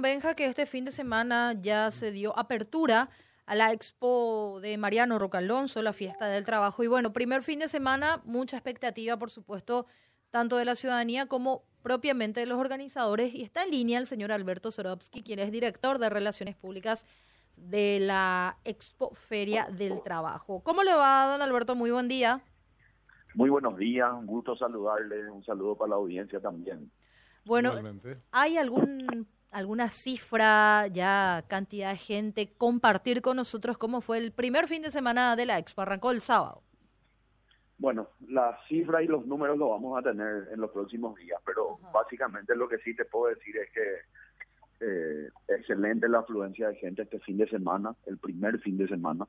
Benja que este fin de semana ya se dio apertura a la expo de Mariano Rocalonso, la fiesta del trabajo. Y bueno, primer fin de semana, mucha expectativa, por supuesto, tanto de la ciudadanía como propiamente de los organizadores. Y está en línea el señor Alberto Sorovsky, quien es director de Relaciones Públicas de la Expo Feria del Trabajo. ¿Cómo le va, don Alberto? Muy buen día. Muy buenos días, un gusto saludarle, un saludo para la audiencia también. Bueno, ¿hay algún alguna cifra, ya cantidad de gente, compartir con nosotros cómo fue el primer fin de semana de la Expo? Arrancó el sábado. Bueno, la cifra y los números lo vamos a tener en los próximos días, pero básicamente lo que sí te puedo decir es que eh, excelente la afluencia de gente este fin de semana, el primer fin de semana.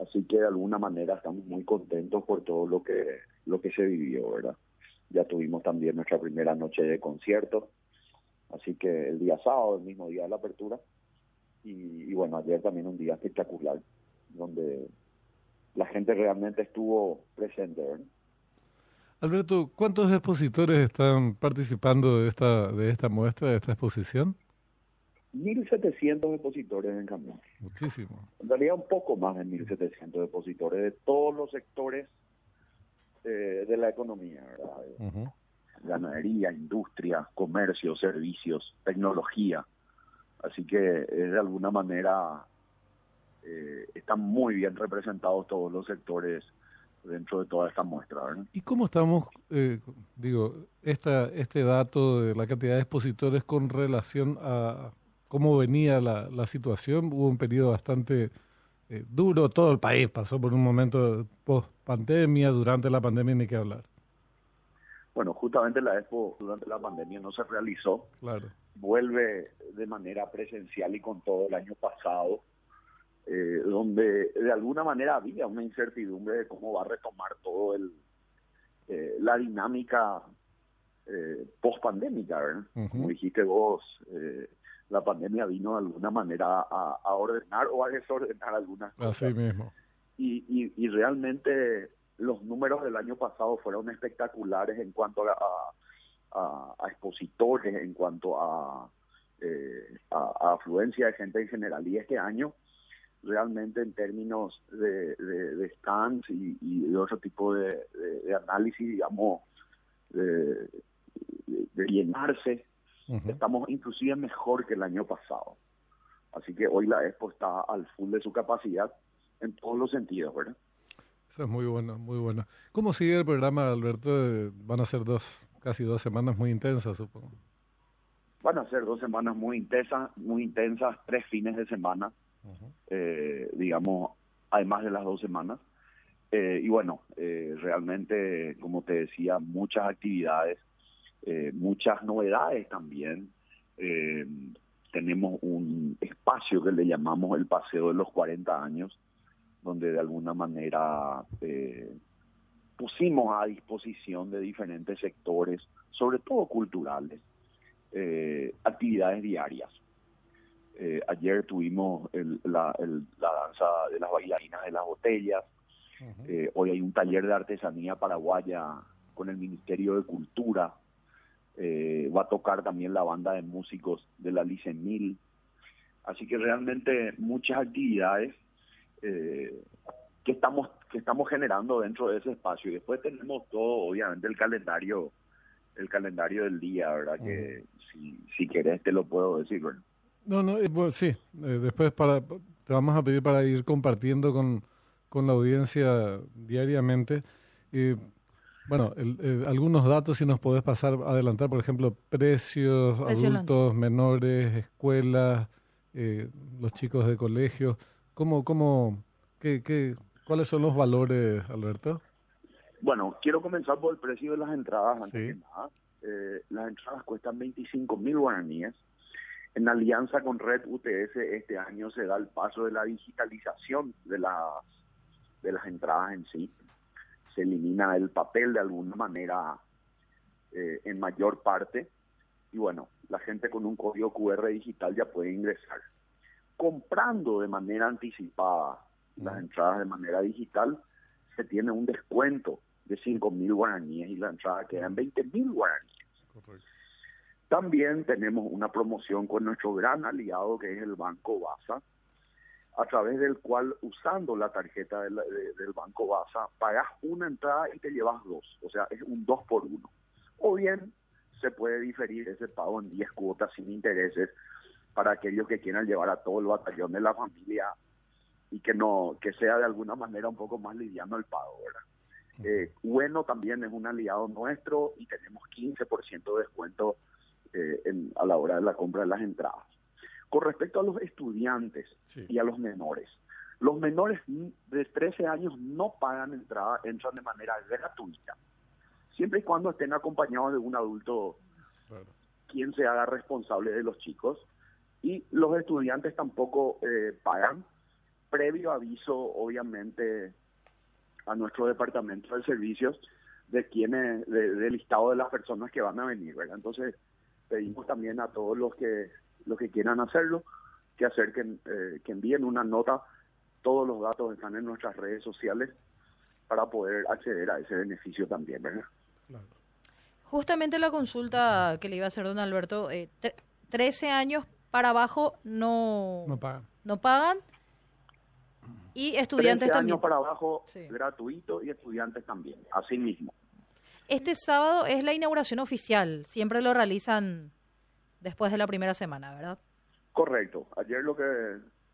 Así que de alguna manera estamos muy contentos por todo lo que lo que se vivió, ¿verdad? Ya tuvimos también nuestra primera noche de concierto, así que el día sábado, el mismo día de la apertura, y, bueno, ayer también un día espectacular, donde la gente realmente estuvo presente. Alberto, ¿cuántos expositores están participando de esta de esta muestra, de esta exposición? 1.700 expositores en cambio. Muchísimo. En realidad un poco más de 1.700 expositores de todos los sectores eh, de la economía, ¿verdad? Ganadería, industria, comercio, servicios, tecnología. Así que de alguna manera eh, están muy bien representados todos los sectores dentro de toda esta muestra. ¿Y cómo estamos, eh, digo, esta, este dato de la cantidad de expositores con relación a cómo venía la, la situación. Hubo un periodo bastante eh, duro, todo el país pasó por un momento post pandemia, durante la pandemia ni que hablar. Bueno, justamente la Expo durante la pandemia no se realizó. Claro. Vuelve de manera presencial y con todo el año pasado, eh, donde de alguna manera había una incertidumbre de cómo va a retomar todo el eh, la dinámica eh, post pandémica, ¿verdad? Como dijiste vos, eh, la pandemia vino de alguna manera a, ordenar o a desordenar algunas cosas. Así mismo. Y, y, realmente los números del año pasado fueron espectaculares en cuanto a, a, expositores, en cuanto a, eh, a, afluencia de gente en general. Y este año, realmente en términos de, de, stands y, de otro tipo de, análisis, digamos, de, de llenarse Estamos inclusive mejor que el año pasado. Así que hoy la Expo está al full de su capacidad en todos los sentidos, ¿verdad? Eso es muy bueno, muy bueno. ¿Cómo sigue el programa, Alberto? Van a ser dos, casi dos semanas muy intensas, supongo. Van a ser dos semanas muy intensas, muy intensas, tres fines de semana, eh, digamos, además de las dos semanas. Eh, y bueno, eh, realmente, como te decía, muchas actividades eh, muchas novedades también. Eh, tenemos un espacio que le llamamos el Paseo de los 40 años, donde de alguna manera eh, pusimos a disposición de diferentes sectores, sobre todo culturales, actividades diarias. ayer tuvimos la, danza de las bailarinas de las botellas, hoy hay un taller de artesanía paraguaya con el Ministerio de Cultura, eh, va a tocar también la banda de músicos de la Mil. Así que realmente muchas actividades eh, que estamos que estamos generando dentro de ese espacio. Y después tenemos todo obviamente el calendario el calendario del día verdad que si si querés te lo puedo decir no no eh, sí después para te vamos a pedir para ir compartiendo con con la audiencia diariamente. Bueno, algunos datos si nos podés pasar, adelantar, por ejemplo, precios, adultos, menores, escuelas, eh, los chicos de colegio. ¿Cómo, cómo, qué, qué, ¿Cuáles son los valores, Alberto? Bueno, quiero comenzar por el precio de las entradas antes que nada. Eh, las entradas cuestan 25 mil guaraníes. En alianza con Red UTS este año se da el paso de la digitalización de las de las entradas en sí se elimina el papel de alguna manera eh, en mayor parte y bueno, la gente con un código QR digital ya puede ingresar. Comprando de manera anticipada las entradas de manera digital, se tiene un descuento de 5 mil guaraníes y la entrada queda en 20 mil guaraníes. También tenemos una promoción con nuestro gran aliado que es el Banco Baza, a través del cual usando la tarjeta del, del Banco Baza pagas una entrada y te llevas dos, o sea, es un dos por uno. O bien se puede diferir ese pago en 10 cuotas sin intereses para aquellos que quieran llevar a todo el batallón de la familia y que no que sea de alguna manera un poco más liviano el pago. Eh, bueno también es un aliado nuestro y tenemos 15% de descuento eh, a la hora de la compra de las entradas. Con respecto a los estudiantes y a los menores, los menores de 13 años no pagan entrada, entran de manera gratuita, siempre y cuando estén acompañados de un adulto quien se haga responsable de los chicos. Y los estudiantes tampoco eh, pagan, previo aviso, obviamente, a nuestro departamento de servicios de quienes, del listado de las personas que van a venir, ¿verdad? Entonces, pedimos también a todos los que los que quieran hacerlo que acerquen, eh, que envíen una nota. Todos los datos están en nuestras redes sociales para poder acceder a ese beneficio también, ¿verdad? Justamente la consulta que le iba a hacer don Alberto, eh, 13 años para abajo no, no pagan. No pagan y estudiantes también. para abajo gratuito y estudiantes también, así mismo. Este sábado es la inauguración oficial, siempre lo realizan después de la primera semana, ¿verdad? Correcto. Ayer lo que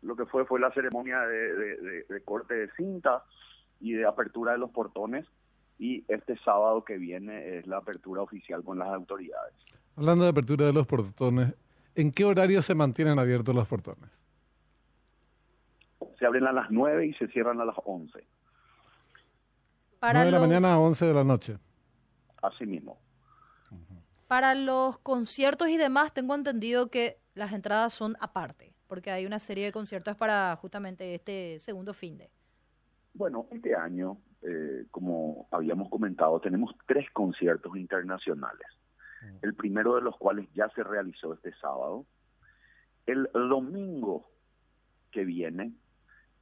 lo que fue fue la ceremonia de, de, corte de cinta y de apertura de los portones y este sábado que viene es la apertura oficial con las autoridades. Hablando de apertura de los portones, ¿en qué horario se mantienen abiertos los portones? Se abren a las 9 y se cierran a las 11. Para 9 de la mañana a 11 de la noche. Así mismo. Para los conciertos y demás, tengo entendido que las entradas son aparte, porque hay una serie de conciertos para justamente este segundo fin de. Bueno, este año, eh, como habíamos comentado, tenemos tres conciertos internacionales. Mm. El primero de los cuales ya se realizó este sábado. El domingo que viene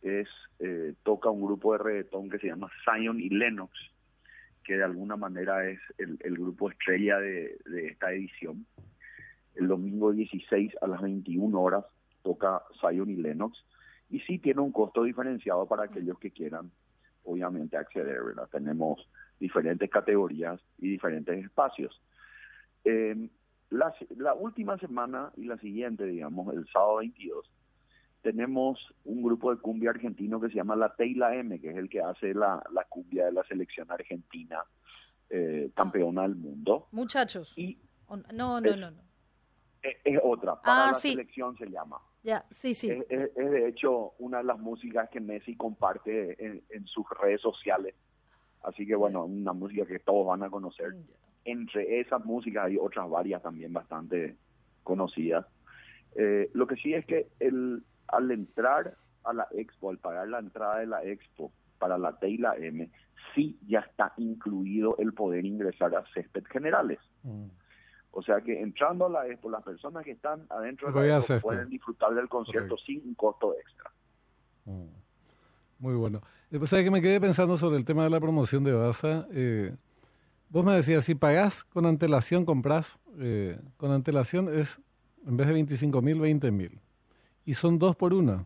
es eh, toca un grupo de reggaetón que se llama Zion y Lennox que de alguna manera es el, grupo estrella de, esta edición. El domingo 16 a las 21 horas toca Zion y Lennox y sí tiene un costo diferenciado para aquellos que quieran obviamente acceder, ¿verdad? Tenemos diferentes categorías y diferentes espacios. Eh, la, la última semana y la siguiente, digamos, el sábado 22, tenemos un grupo de cumbia argentino que se llama La Teila M, que es el que hace la, la cumbia de la selección argentina, eh, campeona del mundo. Muchachos. Y no, no, no, no. Es, otra, para ah, la selección se llama. Ya, sí, sí. Es, de hecho una de las músicas que Messi comparte en, en sus redes sociales. Así que bueno, una música que todos van a conocer. Entre esas músicas hay otras varias también bastante conocidas. Eh, lo que sí es que el, al entrar a la expo, al pagar la entrada de la expo para la T y la M, sí ya está incluido el poder ingresar a césped generales. Mm. O sea que entrando a la expo, las personas que están adentro de la expo pueden disfrutar del concierto sin un costo extra. Mm. Muy bueno. Después, ¿sabes que me quedé pensando sobre el tema de la promoción de Baza? Eh, vos me decías, si pagás con antelación, compras, eh, con antelación es, en vez de 25 mil, 20 mil y son dos por uno.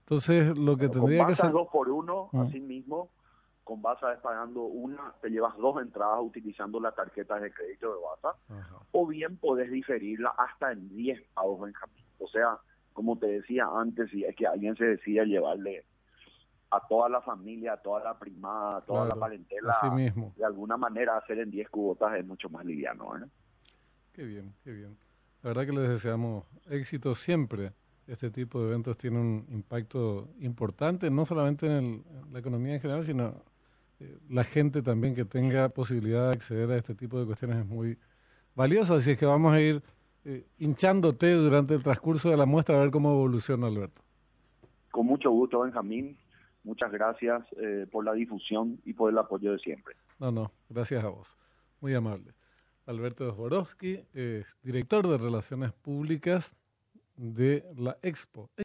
Entonces, lo que tendría que ser... dos por uno, ah. así mismo, con Baza pagando una, te llevas dos entradas utilizando la tarjeta de crédito de Baza, o bien podés diferirla hasta en 10 pagos, Benjamín. O sea, como te decía antes, si es que alguien se decide llevarle a toda la familia, a toda la primada, a toda la parentela, así mismo. de alguna manera hacer en 10 cubotas es mucho más liviano. ¿eh? Qué bien, qué bien. La verdad que les deseamos éxito siempre este tipo de eventos tiene un impacto importante, no solamente en, la economía en general, sino eh, la gente también que tenga posibilidad de acceder a este tipo de cuestiones es muy valioso. Así es que vamos a ir eh, hinchándote durante el transcurso de la muestra a ver cómo evoluciona, Alberto. Con mucho gusto, Benjamín. Muchas gracias eh, por la difusión y por el apoyo de siempre. No, no, gracias a vos. Muy amable. Alberto Zborowski, director de Relaciones Públicas de la Expo.